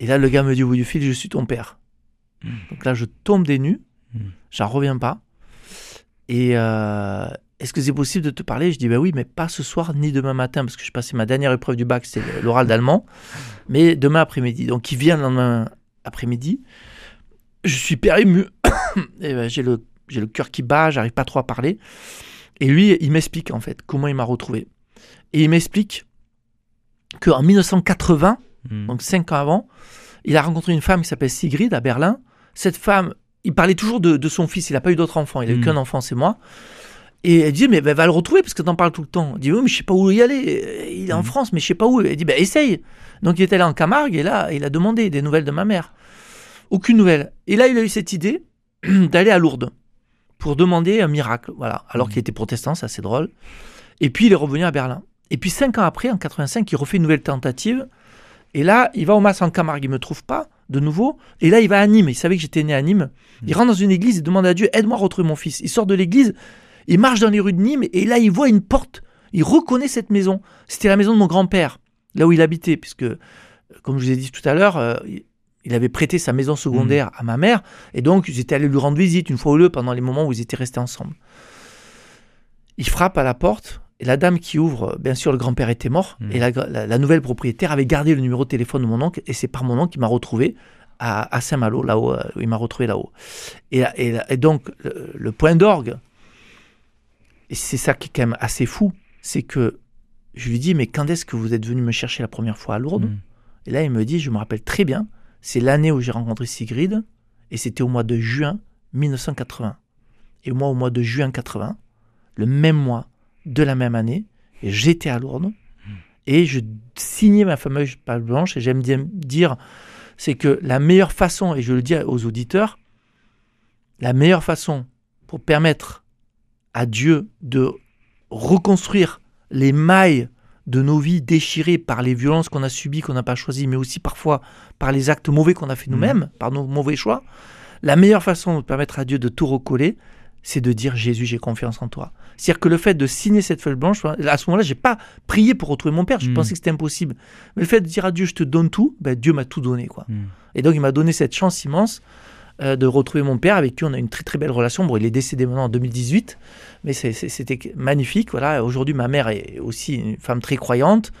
Et là, le gars me dit au bout du fil, je suis ton père. Mm. Donc là, je tombe des nues, Mm. j'en reviens pas. Et euh, est-ce que c'est possible de te parler? Je dis, ben oui, mais pas ce soir ni demain matin, parce que je passais ma dernière épreuve du bac, c'était l'oral d'allemand, mais demain après-midi. Donc il vient le lendemain après-midi. Je suis hyper ému. Et ben, j'ai le, j'ai le cœur qui bat, j'arrive pas trop à parler. Et lui, il m'explique en fait comment il m'a retrouvé. Et il m'explique qu'en 1980, Mhm. donc cinq ans avant, il a rencontré une femme qui s'appelle Sigrid à Berlin. Cette femme, il parlait toujours de, de son fils, il n'a pas eu d'autre enfant, il n'a eu Mm. qu'un enfant, c'est moi. Et elle dit, mais ben, va le retrouver parce que t'en parles tout le temps. Il dit, oui, mais je sais pas où y aller. Il est en Mm. France, mais je sais pas où. Elle dit, ben essaye. Donc il était là en Camargue et là, il a demandé des nouvelles de ma mère. Aucune nouvelle. Et là, il a eu cette idée d'aller à Lourdes pour demander un miracle. Voilà. Alors qu'il était protestant, c'est assez drôle. Et puis il est revenu à Berlin. Et puis cinq ans après, en 85, il refait une nouvelle tentative. Et là, il va au Mas en Camargue, il me trouve pas de nouveau. Et là, il va à Nîmes. Il savait que j'étais né à Nîmes. Il rentre dans une église, il demande à Dieu, aide-moi à retrouver mon fils. Il sort de l'église, il marche dans les rues de Nîmes et là, il voit une porte. Il reconnaît cette maison. C'était la maison de mon grand-père, là où il habitait, puisque, euh, comme je vous ai dit tout à l'heure, euh, il- avait prêté sa maison secondaire à ma mère. Et donc, ils étaient allés lui rendre visite une fois ou deux pendant les moments où ils étaient restés ensemble. Il frappe à la porte Et la dame qui ouvre, bien sûr, le grand-père était mort. Mhm. Et la, la- la nouvelle propriétaire avait gardé le numéro de téléphone de mon oncle. Et c'est par mon oncle qu'il m'a retrouvé à, à Saint-Malo, là-haut. euh, Il m'a retrouvé là-haut. Et, et- et donc, le, le point d'orgue, et c'est ça qui est quand même assez fou, c'est que je lui dis, mais quand est-ce que vous êtes venu me chercher la première fois à Lourdes Mm. Et là, il me dit, je me rappelle très bien, c'est l'année où j'ai rencontré Sigrid, et c'était au mois de juin 1980. Et moi, au mois de juin 80, le même mois de la même année, et j'étais à Lourdes, et je signais ma fameuse page blanche, et j'aime dire, c'est que la meilleure façon, et je le dis aux auditeurs, la meilleure façon pour permettre à Dieu de reconstruire les mailles de nos vies déchirées par les violences qu'on a subies, qu'on n'a pas choisies, mais aussi parfois par les actes mauvais qu'on a fait nous-mêmes, par nos mauvais choix, la meilleure façon de permettre à Dieu de tout recoller, c'est de dire Jésus, j'ai confiance en toi. C'est-à-dire que le fait de signer cette feuille blanche, à ce moment-là, j'ai pas prié pour retrouver mon père, je Mm. pensais que c'était impossible. Mais le fait de dire à Dieu, je te donne tout, ben, Dieu m'a tout donné. quoi. Mm. Et donc, il m'a donné cette chance immense euh, de retrouver mon père, avec qui on a une très très belle relation. Bon, il est décédé maintenant en 2018, mais c'était magnifique. Voilà. Aujourd'hui, ma mère est aussi une femme très croyante,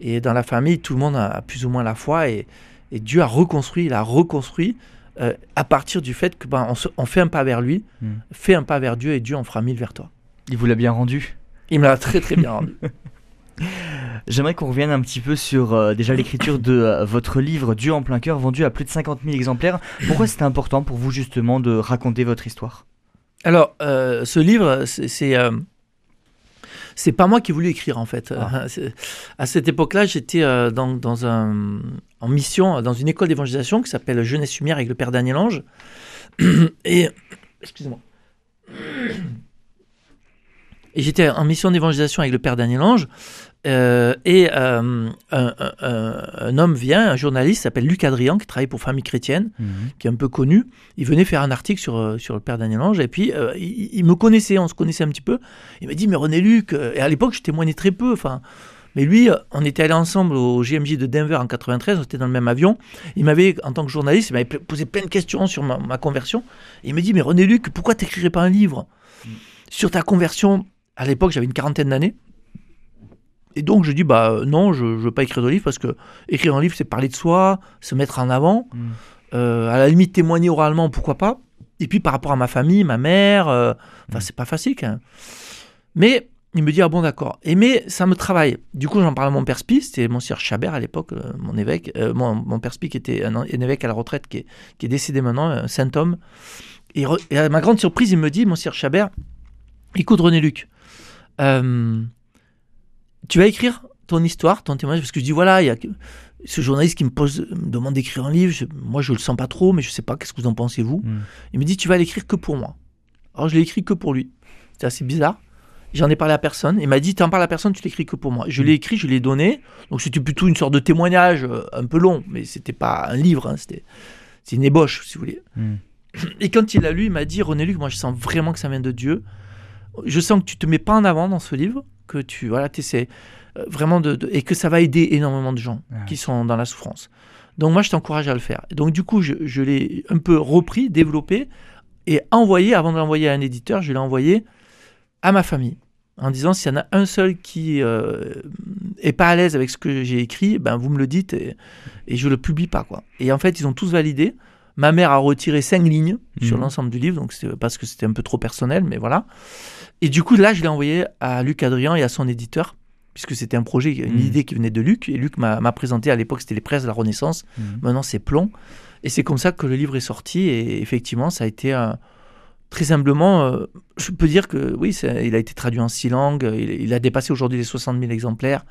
et dans la famille, tout le monde a plus ou moins la foi, et, et Dieu a reconstruit, il a reconstruit euh, à partir du fait que ben, on, se- on fait un pas vers lui, Mm. fait un pas vers Dieu, et Dieu en fera mille vers toi. Il vous l'a bien rendu. Il me l'a très très bien rendu. J'aimerais qu'on revienne un petit peu sur euh, déjà l'écriture de euh, votre livre Dieu en plein cœur, vendu à plus de 50 000 exemplaires. Pourquoi c'était important pour vous justement de raconter votre histoire? Alors, euh, ce livre, c'est c'est, pas moi qui ai voulu écrire en fait. Ah. À cette époque-là, j'étais dans, dans un, en mission dans une école d'évangélisation qui s'appelle Jeunesse Lumière avec le père Daniel Ange. Et excusez-moi. Et j'étais en mission d'évangélisation avec le père Daniel Ange. euh, et euh, un, un- un- un homme vient, un journaliste, s'appelle Luc Adrian, qui travaille pour Famille Chrétienne qui est un peu connu, il venait faire un article sur, euh, sur le père Daniel Ange, et puis euh, il, il me connaissait, on se connaissait un petit peu. Il m'a dit, mais René Luc, et à l'époque, je témoignais très peu, enfin. Mais lui, euh, on était allés ensemble au GMJ de Denver en 93, on était dans le même avion. Il m'avait, en tant que journaliste, il m'avait posé plein de questions sur ma, ma conversion. Et il m'a dit, mais René Luc, pourquoi t'écrirais pas un livre sur ta conversion? À l'époque, j'avais une quarantaine d'années. Et donc, je dis, bah euh, non, je ne veux pas écrire de livre parce que écrire un livre, c'est parler de soi, se mettre en avant. Mm. Euh, à la limite, témoigner oralement, pourquoi pas? Et puis par rapport à ma famille, ma mère, euh, enfin, Mm. c'est pas facile quand même. Mais il me dit, ah bon, d'accord. Et mais ça me travaille. Du coup, j'en parle à mon père Spi, c'était mon sieur Chabert à l'époque, euh, mon évêque, euh, mon, mon père Spi qui était un, un évêque à la retraite, qui est, qui est décédé maintenant, un saint homme. Et, re- et à ma grande surprise, il me dit, mon sieur Chabert, écoute René Luc, euh, tu vas écrire ton histoire, ton témoignage, parce que je dis, voilà, il y a ce journaliste qui me pose, me demande d'écrire un livre, je- moi je le sens pas trop, mais je sais pas, qu'est-ce que vous en pensez vous? Mm. Il me dit, tu vas l'écrire que pour moi. Alors je l'ai écrit que pour lui. C'est assez bizarre. J'en ai parlé à personne. Il m'a dit, tu en parles à personne, tu l'écris que pour moi. Je l'ai écrit, je l'ai donné. Donc c'était plutôt une sorte de témoignage, euh, un peu long, mais c'était pas un livre, hein, c'était c'est une ébauche, si vous voulez. Mm. Et quand il l'a lu, il m'a dit, René Luc, moi je sens vraiment que ça vient de Dieu. Je sens que tu te mets pas en avant dans ce livre, que tu voilà, essaies vraiment de, de- et que ça va aider énormément de gens Ah. qui sont dans la souffrance. Donc moi je t'encourage à le faire. Et donc du coup je, je l'ai un peu repris, développé et envoyé avant de l'envoyer à un éditeur, je l'ai envoyé à ma famille en disant s'il y en a un seul qui euh, est pas à l'aise avec ce que j'ai écrit, ben vous me le dites et, et je le publie pas quoi. Et en fait ils ont tous validé. Ma mère a retiré cinq lignes sur Mhm. l'ensemble du livre, donc c'est parce que c'était un peu trop personnel, mais voilà. Et du coup là je l'ai envoyé à Luc Adrien et à son éditeur puisque c'était un projet, une Mhm. idée qui venait de Luc et Luc m'a présenté à l'époque c'était les presses de la Renaissance. Mm. Maintenant, c'est plomb. Et c'est comme ça que le livre est sorti. Et effectivement, ça a été un- très humblement. euh, je peux dire que oui, il a été traduit en six langues. Il, il a dépassé aujourd'hui les 60 000 exemplaires.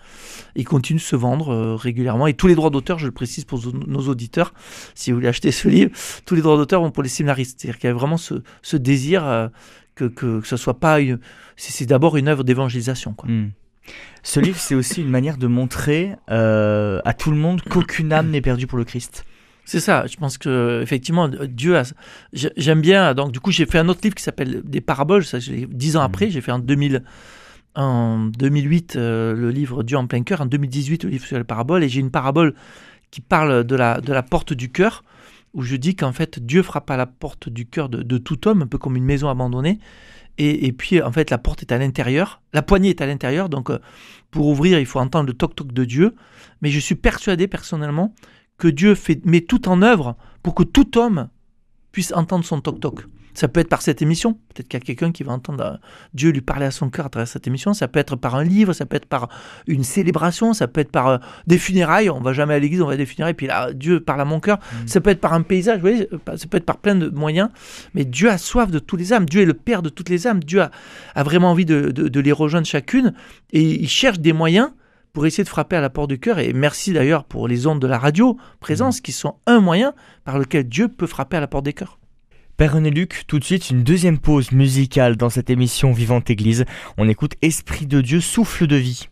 Il continue de se vendre euh, régulièrement. Et tous les droits d'auteur, je le précise pour nos auditeurs, si vous voulez acheter ce livre, tous les droits d'auteur vont pour les séminaristes. C'est-à-dire qu'il y a vraiment ce, désir euh, que, que, ce soit pas. une- C'est d'abord une œuvre d'évangélisation. quoi. Mm. Ce livre, c'est aussi une manière de montrer à tout le monde qu'aucune âme n'est perdue pour le Christ. C'est ça, je pense que effectivement Dieu a j'ai- j'aime bien donc du coup j'ai fait un autre livre qui s'appelle des paraboles ça je l'ai- dix ans Mhm. après, j'ai fait en 2000 en 2008 euh, le livre Dieu en plein cœur, en 2018 le livre sur les paraboles et j'ai une parabole qui parle de la de la porte du cœur où je dis qu'en fait Dieu frappe à la porte du cœur de, de tout homme, un peu comme une maison abandonnée. Et, et puis en fait la porte est à l'intérieur, la poignée est à l'intérieur, donc euh, pour ouvrir il faut entendre le toc-toc de Dieu. Mais je suis persuadé personnellement que Dieu fait, met tout en œuvre pour que tout homme puisse entendre son toc-toc. Ça peut être par cette émission. Peut-être qu'il y a quelqu'un qui va entendre euh, Dieu lui parler à son cœur à travers cette émission. Ça peut être par un livre, ça peut être par une célébration, ça peut être par euh, des funérailles. On va jamais à l'église, on va à des funérailles, puis là, Dieu parle à mon cœur. Ça peut être par un paysage, vous voyez, euh, ça peut être par plein de moyens. Mais Dieu a soif de tous les âmes. Dieu est le Père de toutes les âmes. Dieu a, a vraiment envie de, de- de les rejoindre chacune. Et il cherche des moyens pour essayer de frapper à la porte du cœur. Et merci d'ailleurs pour les ondes de la radio présence, qui sont un moyen par lequel Dieu peut frapper à la porte des cœurs. Père René Luc, tout de suite une deuxième pause musicale dans cette émission Vivante Église. On écoute Esprit de Dieu, souffle de vie.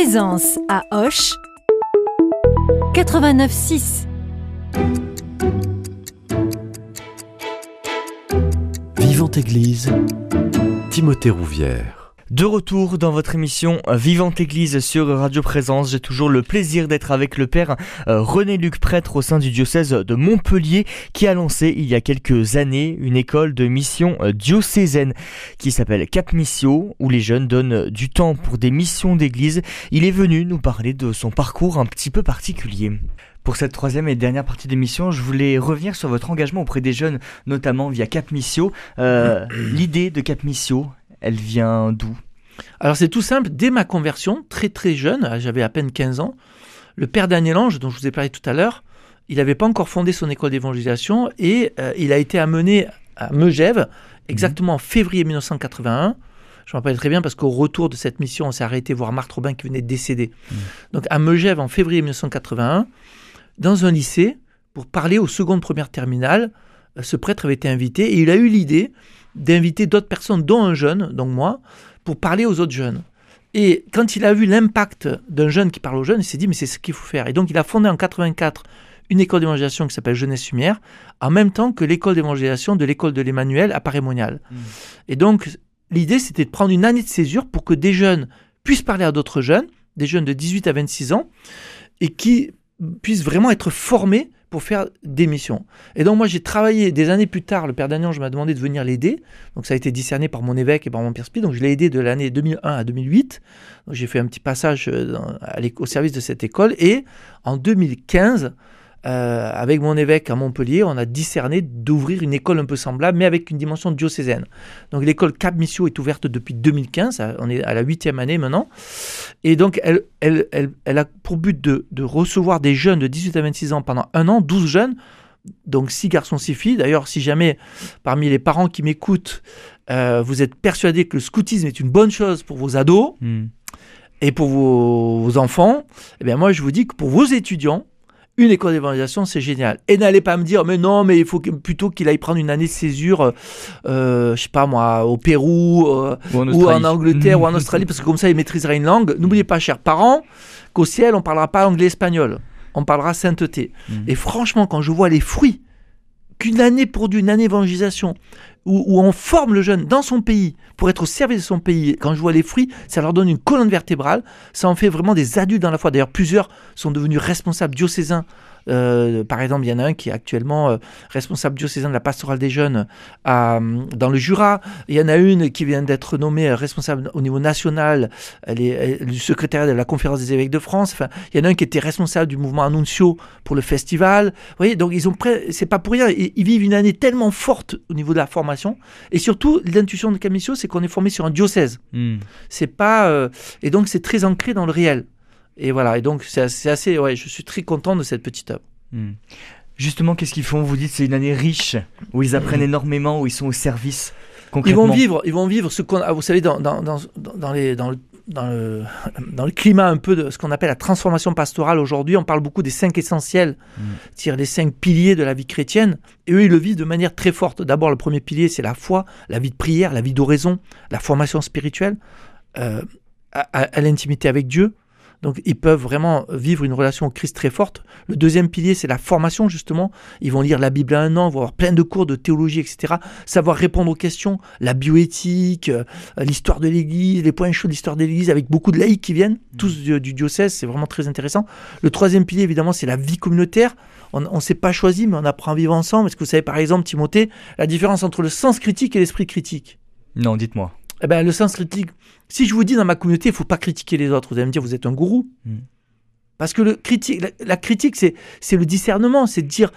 Présence à Hoche 89.6. Vivante Église, Timothée Rouvière. De retour dans votre émission euh, Vivante Église sur Radio Présence, j'ai toujours le plaisir d'être avec le Père euh, René Luc, prêtre au sein du diocèse de Montpellier, qui a lancé il y a quelques années une école de mission euh, diocésaine qui s'appelle Cap Missio, où les jeunes donnent du temps pour des missions d'église. Il est venu nous parler de son parcours un petit peu particulier. Pour cette troisième et dernière partie d'émission, je voulais revenir sur votre engagement auprès des jeunes, notamment via Cap Missio. Euh, L'idée de Cap Missio, elle vient d'où? Alors c'est tout simple, dès ma conversion, très très jeune, j'avais à peine 15 ans, le père Daniel Ange, dont je vous ai parlé tout à l'heure, il n'avait pas encore fondé son école d'évangélisation et euh, il a été amené à Megève, exactement en février 1981. Je me rappelle très bien parce qu'au retour de cette mission, on s'est arrêté voir Marthe Robin qui venait de décéder. Donc à Megève en février 1981, dans un lycée, pour parler aux secondes premières terminales, euh, ce prêtre avait été invité et il a eu l'idée d'inviter d'autres personnes, dont un jeune, donc moi, pour parler aux autres jeunes. Et quand il a vu l'impact d'un jeune qui parle aux jeunes, il s'est dit, mais c'est ce qu'il faut faire. Et donc, il a fondé en 84 une école d'évangélisation qui s'appelle Jeunesse Lumière, en même temps que l'école d'évangélisation de l'école de l'Emmanuel à Paris-Monial. Mm. Et donc, l'idée, c'était de prendre une année de césure pour que des jeunes puissent parler à d'autres jeunes, des jeunes de 18 à 26 ans, et qui puissent vraiment être formés pour faire des missions. Et donc moi j'ai travaillé des années plus tard, le père Dagnan je m'a demandé de venir l'aider, donc ça a été discerné par mon évêque et par mon père Spi, donc je l'ai aidé de l'année 2001 à 2008, donc j'ai fait un petit passage euh, au service de cette école, et en 2015, euh, avec mon évêque à Montpellier, on a discerné d'ouvrir une école un peu semblable, mais avec une dimension diocésaine. Donc l'école Cap Missio est ouverte depuis 2015, à- on est à la huitième année maintenant, et donc elle, elle, elle, elle a pour but de, de recevoir des jeunes de 18 à 26 ans pendant un an, 12 jeunes, donc 6 garçons, 6 filles. D'ailleurs, si jamais parmi les parents qui m'écoutent, euh, vous êtes persuadés que le scoutisme est une bonne chose pour vos ados Mm. et pour vos, vos enfants, eh bien moi je vous dis que pour vos étudiants, une école d'évangélisation, c'est génial. Et n'allez pas me dire, mais non, mais il faut que- plutôt qu'il aille prendre une année de césure, euh, euh, je sais pas moi, au Pérou, euh, Ou en ou Australie. en Angleterre ou en Australie, parce que comme ça, il maîtrisera une langue. N'oubliez pas, chers parents, qu'au ciel, on parlera pas anglais-espagnol. On parlera sainteté. Mhm. Et franchement, quand je vois les fruits qu'une année pour une année d'évangélisation, où, on forme le jeune dans son pays pour être au service de son pays, quand je vois les fruits, ça leur donne une colonne vertébrale. Ça en fait vraiment des adultes dans la foi. D'ailleurs, plusieurs sont devenus responsables diocésains. Euh, par exemple, il y en a un qui est actuellement euh, responsable diocésain de la pastorale des jeunes à, dans le Jura. Il y en a une qui vient d'être nommée euh, responsable au niveau national, elle est, du secrétariat de la conférence des évêques de France. Enfin, il y en a un qui était responsable du mouvement Annuncio pour le festival. Vous voyez, donc ils ont c'est pas pour rien. Ils, ils vivent une année tellement forte au niveau de la formation. Et surtout, l'intuition de Camisio, c'est qu'on est formé sur un diocèse. Mm. C'est pas, euh, et donc c'est très ancré dans le réel. Et voilà. Et donc c'est assez, ouais, je suis très content de cette petite œuvre. Mm. Justement, qu'est-ce qu'ils font? Vous dites c'est une année riche, où ils apprennent énormément, où ils sont au service. Ils vont vivre, ils vont vivre ce qu'on, ah, vous savez, dans, dans, dans, dans les, dans, le, dans, le, dans le climat un peu de ce qu'on appelle la transformation pastorale aujourd'hui, on parle beaucoup des cinq essentiels, Mm. c'est-à-dire les cinq piliers de la vie chrétienne. Et eux, ils le vivent de manière très forte. D'abord, le premier pilier, c'est la foi, la vie de prière, la vie d'oraison, la formation spirituelle, euh, à, à- à l'intimité avec Dieu. Donc, ils peuvent vraiment vivre une relation au Christ très forte. Le deuxième pilier, c'est la formation, justement. Ils vont lire la Bible à un an, vont avoir plein de cours de théologie, etc. Savoir répondre aux questions, la bioéthique, euh, l'histoire de l'Église, les points chauds de l'histoire de l'Église, avec beaucoup de laïcs qui viennent, tous du, du diocèse, c'est vraiment très intéressant. Le troisième pilier, évidemment, c'est la vie communautaire. On ne s'est pas choisi, mais on apprend à vivre ensemble. Est-ce que vous savez, par exemple, Timothée, la différence entre le sens critique et l'esprit critique? Non, dites-moi. Eh ben, le sens critique, si je vous dis dans ma communauté, il faut pas critiquer les autres, vous allez me dire, vous êtes un gourou. Mm. Parce que le critique, la, la critique, c'est, c'est le discernement, c'est de dire,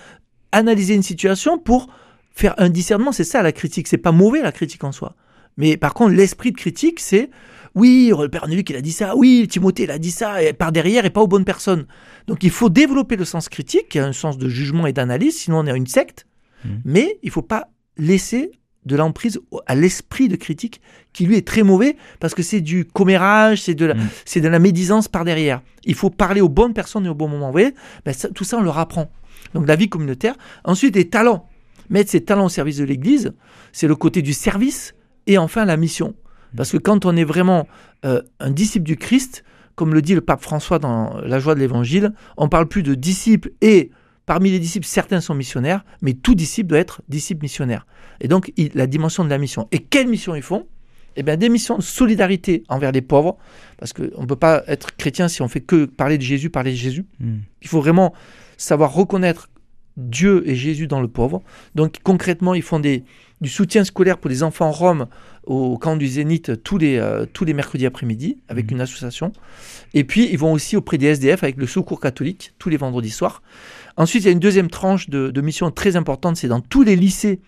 analyser une situation pour faire un discernement, c'est ça la critique. C'est pas mauvais la critique en soi. Mais par contre, l'esprit de critique, c'est, oui, le Père Luc, il a dit ça, oui, Timothée, il a dit ça, et par derrière, et pas aux bonnes personnes. Donc il faut développer le sens critique, qui a un sens de jugement et d'analyse, sinon on est une secte. Mm. Mais il faut pas laisser de l'emprise à l'esprit de critique qui lui est très mauvais parce que c'est du commérage, c'est de la, Mm. c'est de la médisance par derrière. Il faut parler aux bonnes personnes et au bon moment. Vous voyez? Ben, ça- Tout ça, on leur apprend. Donc la vie communautaire. Ensuite, les talents. Mettre ses talents au service de l'Église, c'est le côté du service. Et enfin, la mission. Parce que quand on est vraiment euh, un disciple du Christ, comme le dit le pape François dans La joie de l'Évangile, on parle plus de disciples et parmi les disciples, certains sont missionnaires, mais tout disciple doit être disciple missionnaire. Et donc, il- la dimension de la mission. Et quelle mission ils font? Eh bien, des missions de solidarité envers les pauvres, parce qu'on ne peut pas être chrétien si on fait que parler de Jésus, parler de Jésus. Mm. Il faut vraiment savoir reconnaître Dieu et Jésus dans le pauvre. Donc concrètement, ils font des, du soutien scolaire pour les enfants roms au camp du Zénith tous les, euh, tous les mercredis après-midi avec Mhm. une association. Et puis ils vont aussi auprès des SDF avec le Secours catholique tous les vendredis soirs. Ensuite, il y a une deuxième tranche de, de mission très importante, c'est dans tous les lycées.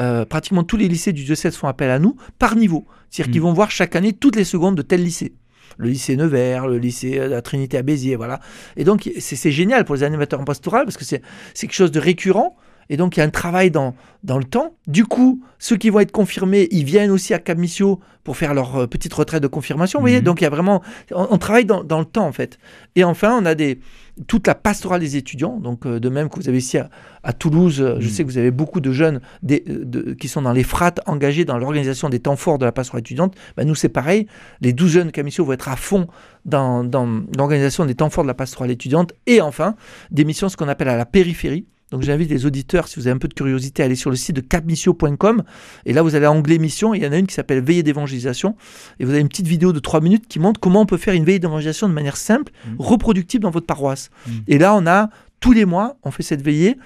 euh, pratiquement tous les lycées du diocèse font appel à nous par niveau. C'est-à-dire qu'ils vont voir chaque année toutes les secondes de tel lycée. Le lycée Nevers, le lycée de la Trinité à Béziers, voilà. Et donc, c'est génial pour les animateurs en pastoral parce que c'est quelque chose de récurrent. Et donc, il y a un travail dans, dans le temps. Du coup, ceux qui vont être confirmés, ils viennent aussi à Cap Missio pour faire leur euh, petite retraite de confirmation. Vous voyez, Mhm. donc il y a vraiment. On, on travaille dans, dans le temps, en fait. Et enfin, on a des, toute la pastorale des étudiants. Donc, euh, de même que vous avez ici à, à Toulouse, euh, je Mhm. sais que vous avez beaucoup de jeunes des- euh, de- qui sont dans les frates engagés dans l'organisation des temps forts de la pastorale étudiante. Ben, nous, c'est pareil. Les 12 jeunes Cap Missio vont être à fond dans, dans l'organisation des temps forts de la pastorale étudiante. Et enfin, des missions, ce qu'on appelle à la périphérie. Donc j'invite les auditeurs, si vous avez un peu de curiosité, à aller sur le site de capmissio.com. Et là, vous allez à onglet mission. Il y en a une qui s'appelle Veillée d'évangélisation. Et vous avez une petite vidéo de 3 minutes qui montre comment on peut faire une veillée d'évangélisation de manière simple, Mhm. reproductible dans votre paroisse. Mhm. Et là, on a tous les mois, on fait cette veillée.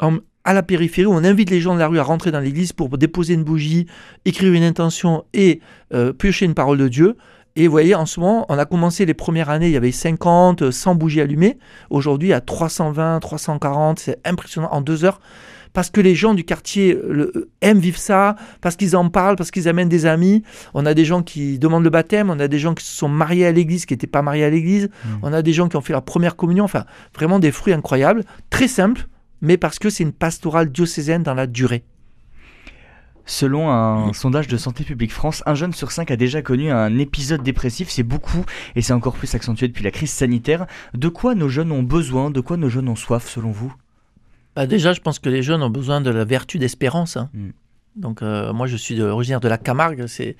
en- à la périphérie, où on invite les gens de la rue à rentrer dans l'église pour déposer une bougie, écrire une intention et euh, piocher une parole de Dieu. Et vous voyez, en ce moment, on a commencé les premières années, il y avait 50, 100 bougies allumées. Aujourd'hui, à 320, 340, c'est impressionnant en deux heures. Parce que les gens du quartier le- aiment vivre ça, parce qu'ils en parlent, parce qu'ils amènent des amis. On a des gens qui demandent le baptême, on a des gens qui se sont mariés à l'église, qui n'étaient pas mariés à l'église. Mhm. On a des gens qui ont fait leur première communion. Enfin, vraiment des fruits incroyables. Très simple, mais parce que c'est une pastorale diocésaine dans la durée. Selon un sondage de Santé publique France, un jeune sur cinq a déjà connu un épisode dépressif. C'est beaucoup et c'est encore plus accentué depuis la crise sanitaire. De quoi nos jeunes ont besoin De quoi nos jeunes ont soif, selon vous? Bah, déjà, je pense que les jeunes ont besoin de la vertu d'espérance. hein. Mm. Donc, euh, moi, je suis de- originaire de la Camargue. C'est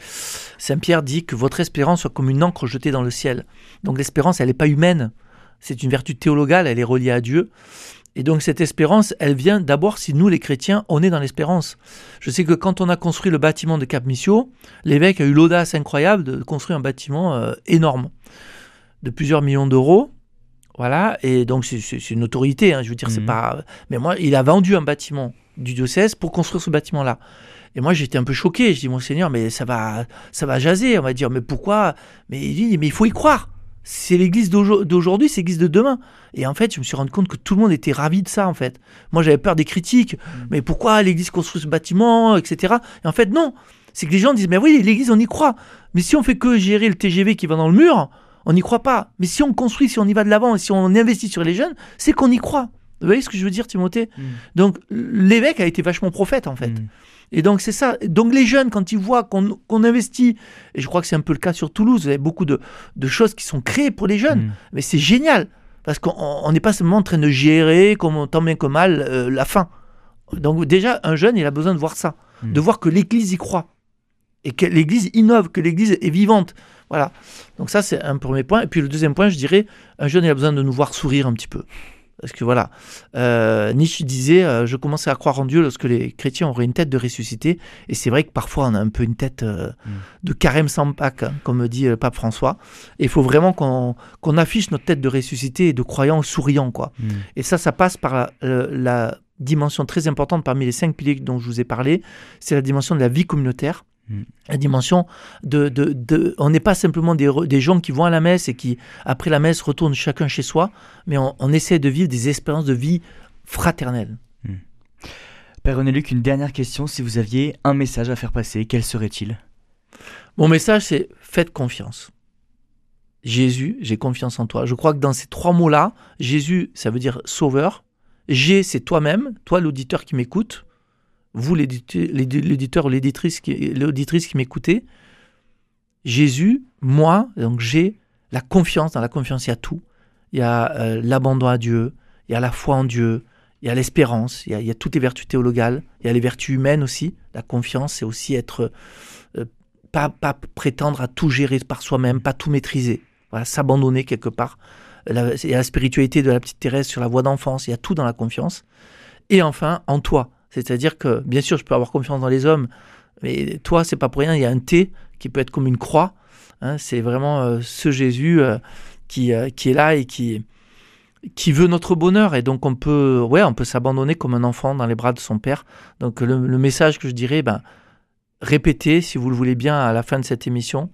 Saint Pierre dit que votre espérance soit comme une encre jetée dans le ciel. Donc, l'espérance, elle n'est pas humaine. C'est une vertu théologale. Elle est reliée à Dieu. Et donc, cette espérance, elle vient d'abord si nous, les chrétiens, on est dans l'espérance. Je sais que quand on a construit le bâtiment de Cap Missio, l'évêque a eu l'audace incroyable de construire un bâtiment euh, énorme, de plusieurs millions d'euros. Voilà, et donc c'est- une autorité, hein, je veux dire, c'est Mhm. pas. Mais moi, il a vendu un bâtiment du diocèse pour construire ce bâtiment-là. Et moi, j'étais un peu choqué. Je dis, mon Seigneur, mais ça va, ça va jaser. On va dire, mais pourquoi? Mais il dit, mais il faut y croire. C'est l'église d'aujo- d'aujourd'hui, c'est l'église de demain. Et en fait, je me suis rendu compte que tout le monde était ravi de ça, en fait. Moi, j'avais peur des critiques. Mais pourquoi l'église construit ce bâtiment, etc. Et en fait, non. C'est que les gens disent, mais oui, l'église, on y croit. Mais si on fait que gérer le TGV qui va dans le mur, on n'y croit pas. Mais si on construit, si on y va de l'avant, et si on investit sur les jeunes, c'est qu'on y croit. Vous voyez ce que je veux dire, Timothée? Mm. Donc, l'évêque a été vachement prophète, en fait. Mm. Et donc, c'est ça. Donc, les jeunes, quand ils voient qu'on investit, et je crois que c'est un peu le cas sur Toulouse, vous avez beaucoup de, de choses qui sont créées pour les jeunes. Mm. Mais c'est génial. Parce qu'on on n'est pas seulement en train de gérer, comme, tant bien que mal, euh, la fin. Donc, déjà, un jeune, il a besoin de voir ça. Mm. De voir que l'Église y croit. Et que l'Église innove, que l'Église est vivante. Voilà. Donc, ça, c'est un premier point. Et puis, le deuxième point, je dirais, un jeune, il a besoin de nous voir sourire un petit peu. Parce que voilà, euh, Nietzsche disait euh, Je commençais à croire en Dieu lorsque les chrétiens auraient une tête de ressuscité. Et c'est vrai que parfois, on a un peu une tête euh, Mm. de carême sans Pâques, hein, comme dit le pape François. Et il faut vraiment qu'on affiche notre tête de ressuscité et de croyant souriant. quoi. Mm. Et ça, ça passe par la, la dimension très importante parmi les cinq piliers dont je vous ai parlé c'est la dimension de la vie communautaire. La dimension de. de, de- on n'est pas simplement des, des gens qui vont à la messe et qui, après la messe, retournent chacun chez soi, mais on, on essaie de vivre des expériences de vie fraternelles. Père René Luc, une dernière question. Si vous aviez un message à faire passer, quel serait-il? Mon message, c'est faites confiance. Jésus, j'ai confiance en toi. Je crois que dans ces trois mots-là, Jésus, ça veut dire sauveur. G, c'est toi-même, toi l'auditeur qui m'écoute, vous l'édite- l'édi- l'éditeur ou l'éditrice qui, qui m'écoutez. Jésus, moi, donc j'ai la confiance. Dans la confiance, il y a tout. Il y a euh, l'abandon à Dieu, il y a la foi en Dieu, il y a l'espérance, il y a, toutes les vertus théologales, il y a les vertus humaines aussi. La confiance, c'est aussi être euh, pas, pas prétendre à tout gérer par soi-même, pas tout maîtriser. Voilà, s'abandonner quelque part. Il y a la spiritualité de la petite Thérèse sur la voie d'enfance, il y a tout dans la confiance. Et enfin, en toi. C'est-à-dire que, bien sûr, je peux avoir confiance dans les hommes, mais toi, c'est pas pour rien, il y a un T qui peut être comme une croix. hein, c'est vraiment euh, ce Jésus euh, qui, euh, qui est là et qui, veut notre bonheur. Et donc, on peut, ouais, s'abandonner comme un enfant dans les bras de son Père. Donc, le, le message que je dirais, ben, répétez, si vous le voulez bien, à la fin de cette émission.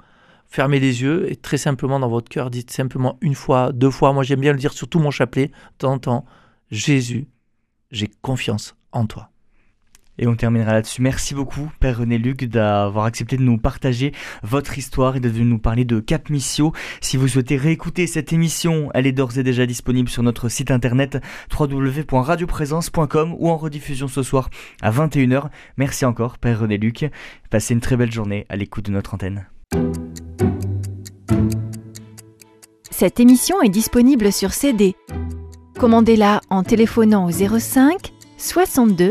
Fermez les yeux et très simplement dans votre cœur, dites simplement une fois, deux fois. Moi, j'aime bien le dire sur tout mon chapelet, de temps en temps. Jésus, j'ai confiance en toi. Et on terminera là-dessus. Merci beaucoup, Père René Luc, d'avoir accepté de nous partager votre histoire et de nous parler de Cap Missio. Si vous souhaitez réécouter cette émission, elle est d'ores et déjà disponible sur notre site internet www.radioprésence.com ou en rediffusion ce soir à 21h. Merci encore, Père René Luc. Passez une très belle journée à l'écoute de notre antenne. Cette émission est disponible sur CD. Commandez-la en téléphonant au 05 62